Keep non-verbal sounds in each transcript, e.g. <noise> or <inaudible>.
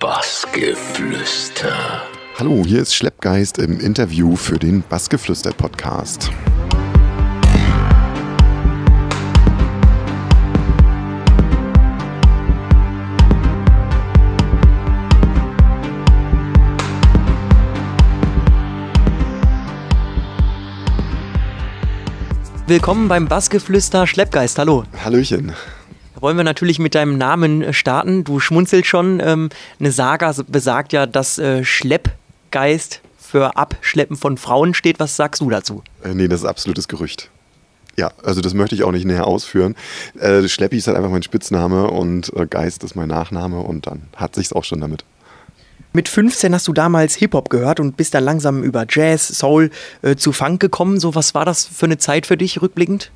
Bassgeflüster. Hallo, hier ist Schleppgeist im Interview für den Bassgeflüster Podcast. Willkommen beim Bassgeflüster Schleppgeist. Hallo. Hallöchen. Da wollen wir natürlich mit deinem Namen äh, starten. Du schmunzelst schon. Ähm, eine Saga besagt ja, dass äh, Schleppgeist für Abschleppen von Frauen steht. Was sagst du dazu? Äh, nee, das ist absolutes Gerücht. Ja, also das möchte ich auch nicht näher ausführen. Äh, Schleppi ist halt einfach mein Spitzname und äh, Geist ist mein Nachname und dann hat sich's auch schon damit. Mit 15 hast du damals Hip-Hop gehört und bist dann langsam über Jazz, Soul äh, zu Funk gekommen. So, was war das für eine Zeit für dich rückblickend?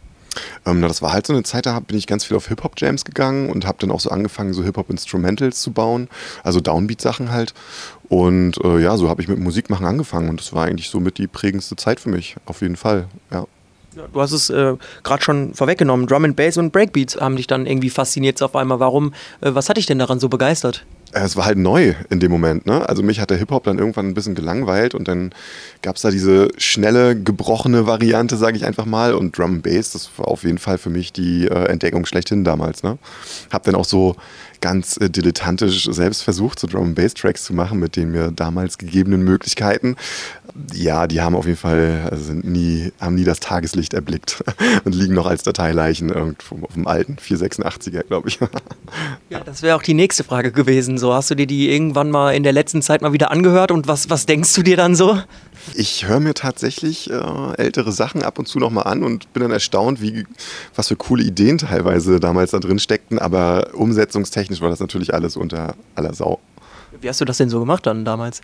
Ähm, das war halt so eine Zeit, da bin ich ganz viel auf Hip-Hop-Jams gegangen und habe dann auch so angefangen, so Hip-Hop-Instrumentals zu bauen, also Downbeat-Sachen halt. Und äh, ja, so habe ich mit Musikmachen angefangen und das war eigentlich somit die prägendste Zeit für mich, auf jeden Fall, ja. Du hast es äh, gerade schon vorweggenommen. Drum and Bass und Breakbeats haben dich dann irgendwie fasziniert auf einmal. Warum? Äh, was hat dich denn daran so begeistert? Äh, es war halt neu in dem Moment. Ne? Also mich hat der Hip-Hop dann irgendwann ein bisschen gelangweilt und dann gab es da diese schnelle, gebrochene Variante, sage ich einfach mal. Und Drum Bass, das war auf jeden Fall für mich die äh, Entdeckung schlechthin damals. Ne? Hab dann auch so ganz äh, dilettantisch selbst versucht, so Drum and Bass Tracks zu machen mit den mir damals gegebenen Möglichkeiten. Ja, die haben auf jeden Fall, also sind nie, haben nie das Tageslicht erblickt <laughs> und liegen noch als Dateileichen irgendwo auf dem alten 486er, glaube ich. Ja, das wäre auch die nächste Frage gewesen. So, hast du dir die irgendwann mal in der letzten Zeit mal wieder angehört und was, was denkst du dir dann so? Ich höre mir tatsächlich äh, ältere Sachen ab und zu nochmal an und bin dann erstaunt, wie, was für coole Ideen teilweise damals da drin steckten, aber umsetzungstechnisch war das natürlich alles unter aller Sau. Wie hast du das denn so gemacht dann damals?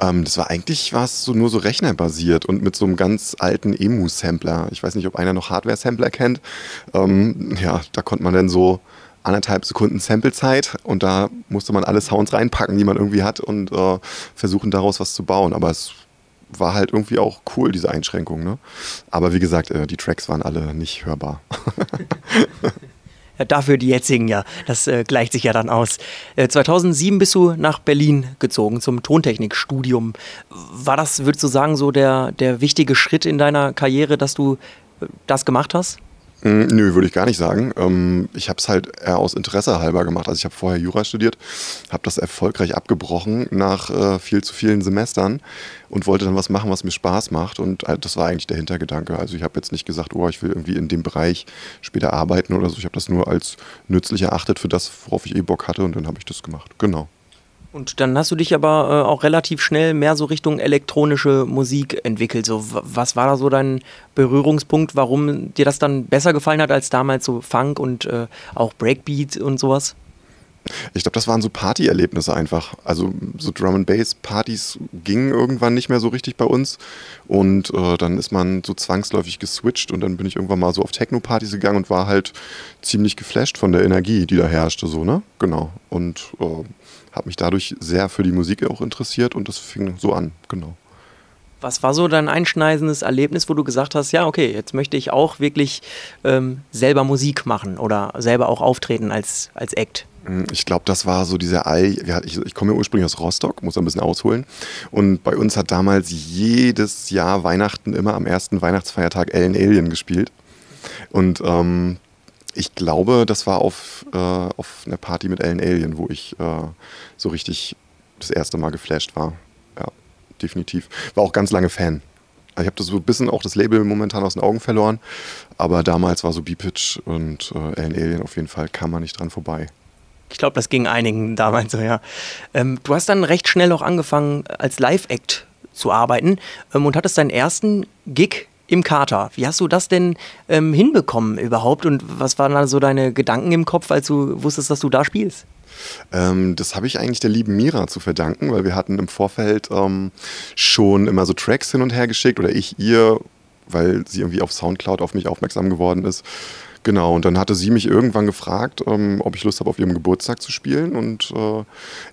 Ähm, das war eigentlich was so nur so rechnerbasiert und mit so einem ganz alten Emu-Sampler. Ich weiß nicht, ob einer noch Hardware-Sampler kennt. Ähm, ja, da konnte man dann so anderthalb Sekunden Samplezeit und da musste man alle Sounds reinpacken, die man irgendwie hat und äh, versuchen daraus was zu bauen. Aber es war halt irgendwie auch cool, diese Einschränkung. Ne? Aber wie gesagt, äh, die Tracks waren alle nicht hörbar. <laughs> Dafür die jetzigen ja. Das äh, gleicht sich ja dann aus. Äh, 2007 bist du nach Berlin gezogen zum Tontechnikstudium. War das, würdest du sagen, so der, der wichtige Schritt in deiner Karriere, dass du äh, das gemacht hast? Mm, Nö, würde ich gar nicht sagen. Ähm, ich habe es halt eher aus Interesse halber gemacht. Also ich habe vorher Jura studiert, habe das erfolgreich abgebrochen nach äh, viel zu vielen Semestern und wollte dann was machen, was mir Spaß macht. Und äh, das war eigentlich der Hintergedanke. Also ich habe jetzt nicht gesagt, oh, ich will irgendwie in dem Bereich später arbeiten oder so. Ich habe das nur als nützlich erachtet für das, worauf ich eh Bock hatte und dann habe ich das gemacht. Genau. Und dann hast du dich aber äh, auch relativ schnell mehr so Richtung elektronische Musik entwickelt. So, was war da so dein Berührungspunkt, warum dir das dann besser gefallen hat als damals so Funk und äh, auch Breakbeat und sowas? Ich glaube, das waren so Partyerlebnisse einfach. Also so Drum and Bass Partys gingen irgendwann nicht mehr so richtig bei uns und äh, dann ist man so zwangsläufig geswitcht und dann bin ich irgendwann mal so auf Techno Partys gegangen und war halt ziemlich geflasht von der Energie, die da herrschte so, ne? Genau. Und äh, habe mich dadurch sehr für die Musik auch interessiert und das fing so an, genau. Was war so dein einschneidendes Erlebnis, wo du gesagt hast, ja, okay, jetzt möchte ich auch wirklich ähm, selber Musik machen oder selber auch auftreten als, als Act? Ich glaube, das war so dieser Ei. Ich, ich komme ja ursprünglich aus Rostock, muss ein bisschen ausholen. Und bei uns hat damals jedes Jahr Weihnachten immer am ersten Weihnachtsfeiertag Ellen Alien gespielt. Und ähm, ich glaube, das war auf, äh, auf einer Party mit Ellen Alien, wo ich äh, so richtig das erste Mal geflasht war. Ja, definitiv. War auch ganz lange Fan. Ich habe das so ein bisschen auch das Label momentan aus den Augen verloren. Aber damals war so B-Pitch und äh, Ellen Alien auf jeden Fall, kam man nicht dran vorbei. Ich glaube, das ging einigen <laughs> damals so, ja. Ähm, du hast dann recht schnell auch angefangen, als Live-Act zu arbeiten ähm, und hattest deinen ersten Gig im Kater. Wie hast du das denn ähm, hinbekommen überhaupt und was waren da so deine Gedanken im Kopf, als du wusstest, dass du da spielst? Ähm, das habe ich eigentlich der lieben Mira zu verdanken, weil wir hatten im Vorfeld ähm, schon immer so Tracks hin und her geschickt oder ich ihr, weil sie irgendwie auf Soundcloud auf mich aufmerksam geworden ist. Genau, und dann hatte sie mich irgendwann gefragt, ähm, ob ich Lust habe, auf ihrem Geburtstag zu spielen. Und äh,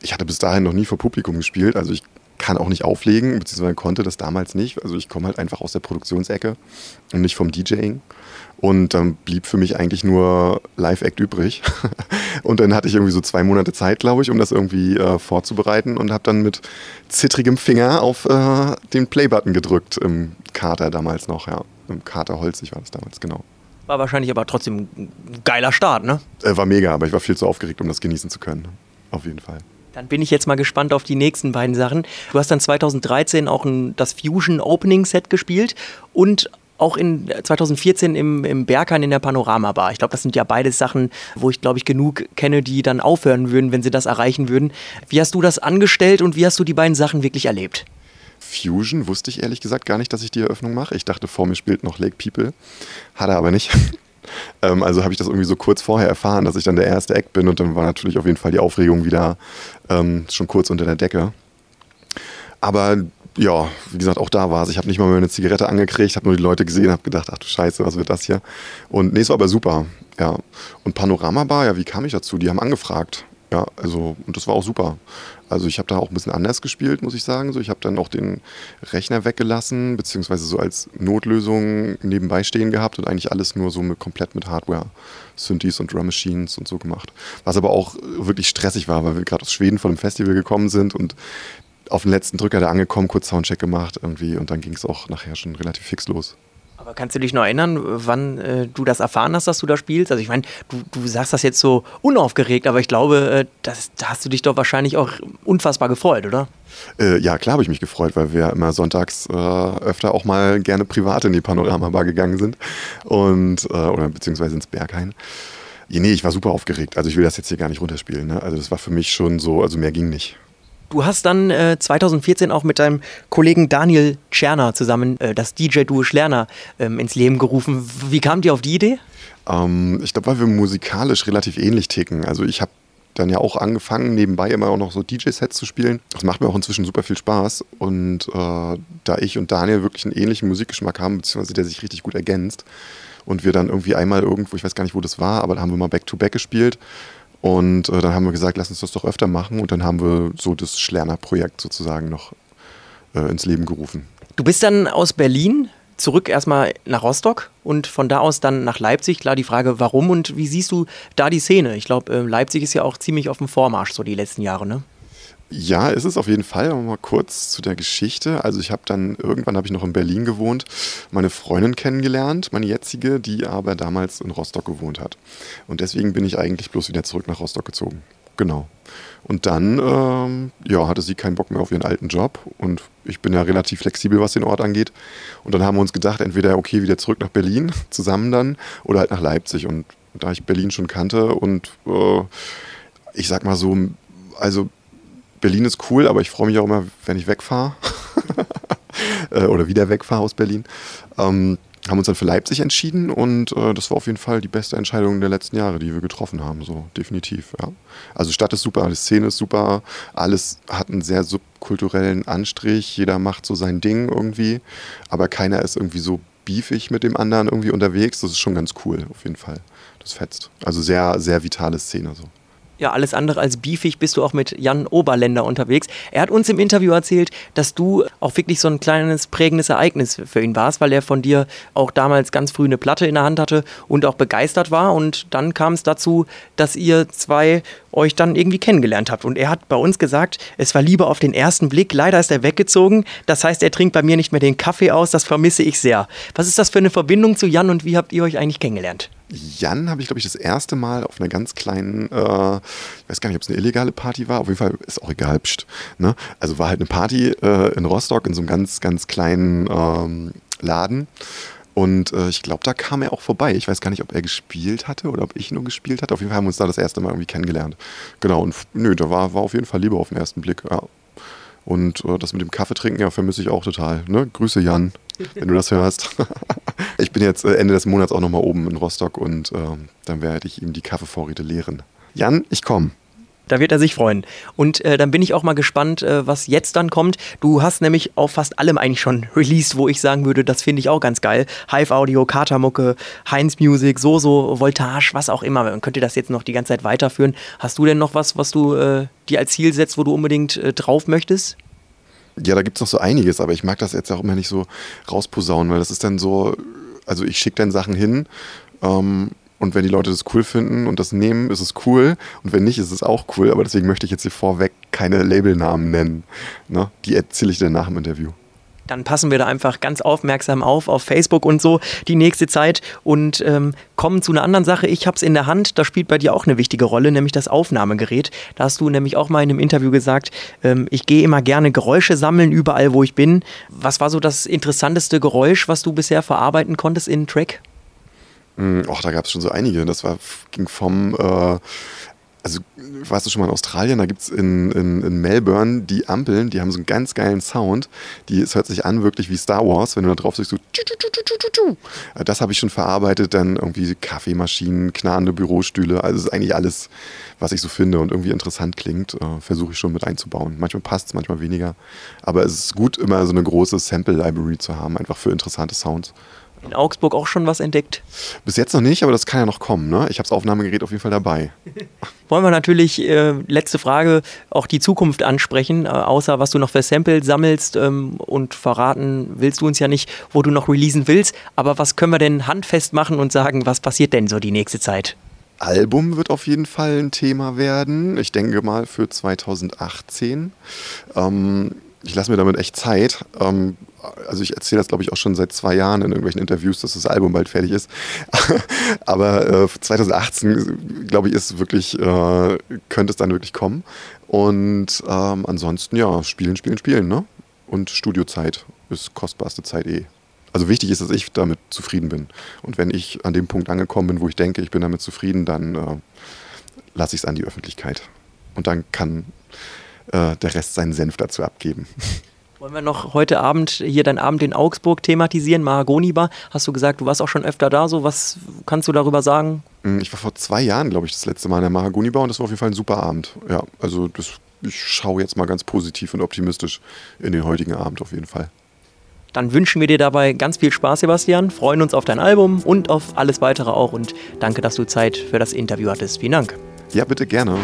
ich hatte bis dahin noch nie vor Publikum gespielt. Also ich kann auch nicht auflegen, beziehungsweise konnte das damals nicht. Also ich komme halt einfach aus der Produktionsecke und nicht vom DJing. Und dann blieb für mich eigentlich nur Live-Act übrig. <laughs> und dann hatte ich irgendwie so zwei Monate Zeit, glaube ich, um das irgendwie äh, vorzubereiten und habe dann mit zittrigem Finger auf äh, den Play-Button gedrückt im Kater damals noch, ja. Im Kater Holzig war das damals, genau. War wahrscheinlich aber trotzdem ein geiler Start, ne? Äh, war mega, aber ich war viel zu aufgeregt, um das genießen zu können. Auf jeden Fall. Dann bin ich jetzt mal gespannt auf die nächsten beiden Sachen. Du hast dann 2013 auch ein, das Fusion Opening Set gespielt und auch in 2014 im, im Berghain in der Panorama Bar. Ich glaube, das sind ja beides Sachen, wo ich, glaube ich, genug kenne, die dann aufhören würden, wenn sie das erreichen würden. Wie hast du das angestellt und wie hast du die beiden Sachen wirklich erlebt? Fusion wusste ich ehrlich gesagt gar nicht, dass ich die Eröffnung mache. Ich dachte, vor mir spielt noch Lake People. Hat er aber nicht. <laughs> ähm, also habe ich das irgendwie so kurz vorher erfahren, dass ich dann der erste Act bin und dann war natürlich auf jeden Fall die Aufregung wieder ähm, schon kurz unter der Decke. Aber ja, wie gesagt, auch da war es. Ich habe nicht mal mehr eine Zigarette angekriegt, habe nur die Leute gesehen, habe gedacht, ach du Scheiße, was wird das hier? Und nee, es war aber super. Ja. Und Panorama Bar, ja, wie kam ich dazu? Die haben angefragt. Ja, also, und das war auch super. Also ich habe da auch ein bisschen anders gespielt, muss ich sagen. So, ich habe dann auch den Rechner weggelassen, beziehungsweise so als Notlösung nebenbei stehen gehabt und eigentlich alles nur so mit, komplett mit Hardware, Synthes und Drum Machines und so gemacht. Was aber auch wirklich stressig war, weil wir gerade aus Schweden von dem Festival gekommen sind und auf den letzten Drücker da angekommen, kurz Soundcheck gemacht irgendwie und dann ging es auch nachher schon relativ fix los. Aber kannst du dich noch erinnern, wann äh, du das erfahren hast, dass du da spielst? Also ich meine, du, du sagst das jetzt so unaufgeregt, aber ich glaube, äh, das, da hast du dich doch wahrscheinlich auch unfassbar gefreut, oder? Äh, ja, klar habe ich mich gefreut, weil wir immer sonntags äh, öfter auch mal gerne privat in die Panoramabar gegangen sind und äh, oder beziehungsweise ins Berghain. Nee, ich war super aufgeregt. Also ich will das jetzt hier gar nicht runterspielen. Ne? Also das war für mich schon so, also mehr ging nicht. Du hast dann äh, 2014 auch mit deinem Kollegen Daniel Tscherner zusammen äh, das DJ-Duo Schlerner ähm, ins Leben gerufen. Wie kam dir auf die Idee? Ähm, ich glaube, weil wir musikalisch relativ ähnlich ticken. Also ich habe dann ja auch angefangen, nebenbei immer auch noch so DJ-Sets zu spielen. Das macht mir auch inzwischen super viel Spaß. Und äh, da ich und Daniel wirklich einen ähnlichen Musikgeschmack haben, beziehungsweise der sich richtig gut ergänzt, und wir dann irgendwie einmal irgendwo, ich weiß gar nicht, wo das war, aber da haben wir mal Back-to-Back -back gespielt und äh, dann haben wir gesagt, lass uns das doch öfter machen. Und dann haben wir so das Schlerner-Projekt sozusagen noch äh, ins Leben gerufen. Du bist dann aus Berlin zurück erstmal nach Rostock und von da aus dann nach Leipzig. Klar, die Frage, warum und wie siehst du da die Szene? Ich glaube, äh, Leipzig ist ja auch ziemlich auf dem Vormarsch so die letzten Jahre, ne? Ja, ist es auf jeden Fall. Aber mal kurz zu der Geschichte. Also ich habe dann, irgendwann habe ich noch in Berlin gewohnt, meine Freundin kennengelernt, meine jetzige, die aber damals in Rostock gewohnt hat. Und deswegen bin ich eigentlich bloß wieder zurück nach Rostock gezogen. Genau. Und dann ähm, ja, hatte sie keinen Bock mehr auf ihren alten Job und ich bin ja relativ flexibel, was den Ort angeht. Und dann haben wir uns gedacht, entweder okay, wieder zurück nach Berlin, <laughs> zusammen dann, oder halt nach Leipzig. Und da ich Berlin schon kannte und äh, ich sag mal so, also Berlin ist cool, aber ich freue mich auch immer, wenn ich wegfahre. <laughs> Äh, oder wieder wegfahre aus Berlin. Ähm, haben uns dann für Leipzig entschieden und äh, das war auf jeden Fall die beste Entscheidung der letzten Jahre, die wir getroffen haben, so definitiv. Ja. Also Stadt ist super, die Szene ist super, alles hat einen sehr subkulturellen Anstrich, jeder macht so sein Ding irgendwie, aber keiner ist irgendwie so beefig mit dem anderen irgendwie unterwegs. Das ist schon ganz cool, auf jeden Fall. Das fetzt. Also sehr, sehr vitale Szene so ja, alles andere als beefig bist du auch mit Jan Oberländer unterwegs. Er hat uns im Interview erzählt, dass du auch wirklich so ein kleines prägendes Ereignis für ihn warst, weil er von dir auch damals ganz früh eine Platte in der Hand hatte und auch begeistert war. Und dann kam es dazu, dass ihr zwei euch dann irgendwie kennengelernt habt. Und er hat bei uns gesagt, es war lieber auf den ersten Blick. Leider ist er weggezogen. Das heißt, er trinkt bei mir nicht mehr den Kaffee aus. Das vermisse ich sehr. Was ist das für eine Verbindung zu Jan und wie habt ihr euch eigentlich kennengelernt? Jan habe ich, glaube ich, das erste Mal auf einer ganz kleinen, äh, ich weiß gar nicht, ob es eine illegale Party war, auf jeden Fall ist auch egal, pst, ne? Also war halt eine Party äh, in Rostock in so einem ganz, ganz kleinen ähm, Laden. Und äh, ich glaube, da kam er auch vorbei. Ich weiß gar nicht, ob er gespielt hatte oder ob ich nur gespielt hatte. Auf jeden Fall haben wir uns da das erste Mal irgendwie kennengelernt. Genau, und nö, da war, war auf jeden Fall Liebe auf den ersten Blick. Ja. Und äh, das mit dem Kaffee trinken, ja, vermisse ich auch total. Ne? Grüße Jan, wenn du das hörst. <laughs> ich bin jetzt äh, Ende des Monats auch nochmal oben in Rostock und äh, dann werde ich ihm die Kaffeevorräte leeren. Jan, ich komme. Da wird er sich freuen. Und äh, dann bin ich auch mal gespannt, äh, was jetzt dann kommt. Du hast nämlich auf fast allem eigentlich schon released, wo ich sagen würde, das finde ich auch ganz geil. Hive Audio, Katamucke, Heinz Music, Soso, Voltage, was auch immer. Man könnte das jetzt noch die ganze Zeit weiterführen. Hast du denn noch was, was du äh, dir als Ziel setzt, wo du unbedingt äh, drauf möchtest? Ja, da gibt es noch so einiges, aber ich mag das jetzt auch immer nicht so rausposaunen, weil das ist dann so, also ich schicke dann Sachen hin ähm, und wenn die Leute das cool finden und das nehmen, ist es cool. Und wenn nicht, ist es auch cool. Aber deswegen möchte ich jetzt hier vorweg keine Labelnamen nennen. Ne? Die erzähle ich dir nach dem Interview dann passen wir da einfach ganz aufmerksam auf, auf Facebook und so die nächste Zeit und ähm, kommen zu einer anderen Sache. Ich habe es in der Hand, da spielt bei dir auch eine wichtige Rolle, nämlich das Aufnahmegerät. Da hast du nämlich auch mal in einem Interview gesagt, ähm, ich gehe immer gerne Geräusche sammeln, überall wo ich bin. Was war so das interessanteste Geräusch, was du bisher verarbeiten konntest in Track? Och, da gab es schon so einige. Das war, ging vom äh also warst du schon mal in Australien, da gibt es in, in, in, Melbourne die Ampeln, die haben so einen ganz geilen Sound. Die, es hört sich an wirklich wie Star Wars, wenn du da drauf sagst, so das habe ich schon verarbeitet, dann irgendwie Kaffeemaschinen, knarrende Bürostühle, also es ist eigentlich alles, was ich so finde und irgendwie interessant klingt, äh, versuche ich schon mit einzubauen. Manchmal passt es, manchmal weniger, aber es ist gut, immer so eine große Sample-Library zu haben, einfach für interessante Sounds in Augsburg auch schon was entdeckt? Bis jetzt noch nicht, aber das kann ja noch kommen. Ne? Ich habe das Aufnahmegerät auf jeden Fall dabei. <laughs> Wollen wir natürlich, äh, letzte Frage, auch die Zukunft ansprechen, äh, außer was du noch für Sample sammelst ähm, und verraten willst du uns ja nicht, wo du noch releasen willst. Aber was können wir denn handfest machen und sagen, was passiert denn so die nächste Zeit? Album wird auf jeden Fall ein Thema werden. Ich denke mal für 2018. Ähm, ich lasse mir damit echt Zeit. Ähm, also ich erzähle das, glaube ich, auch schon seit zwei Jahren in irgendwelchen Interviews, dass das Album bald fertig ist. <laughs> Aber äh, 2018, glaube ich, ist wirklich, äh, könnte es dann wirklich kommen. Und ähm, ansonsten, ja, spielen, spielen, spielen, ne? Und Studiozeit ist kostbarste Zeit eh. Also wichtig ist, dass ich damit zufrieden bin. Und wenn ich an dem Punkt angekommen bin, wo ich denke, ich bin damit zufrieden, dann äh, lasse ich es an die Öffentlichkeit. Und dann kann äh, der Rest seinen Senf dazu abgeben. <laughs> Wollen wir noch heute Abend hier deinen Abend in Augsburg thematisieren, Mahagoni Bar? Hast du gesagt, du warst auch schon öfter da, so was kannst du darüber sagen? Mm, ich war vor zwei Jahren, glaube ich, das letzte Mal in der Mahagoni Bar und das war auf jeden Fall ein super Abend. Ja, also das, ich schaue jetzt mal ganz positiv und optimistisch in den heutigen Abend auf jeden Fall. Dann wünschen wir dir dabei ganz viel Spaß, Sebastian, freuen uns auf dein Album und auf alles weitere auch und danke, dass du Zeit für das Interview hattest. Vielen Dank. Ja, bitte gerne.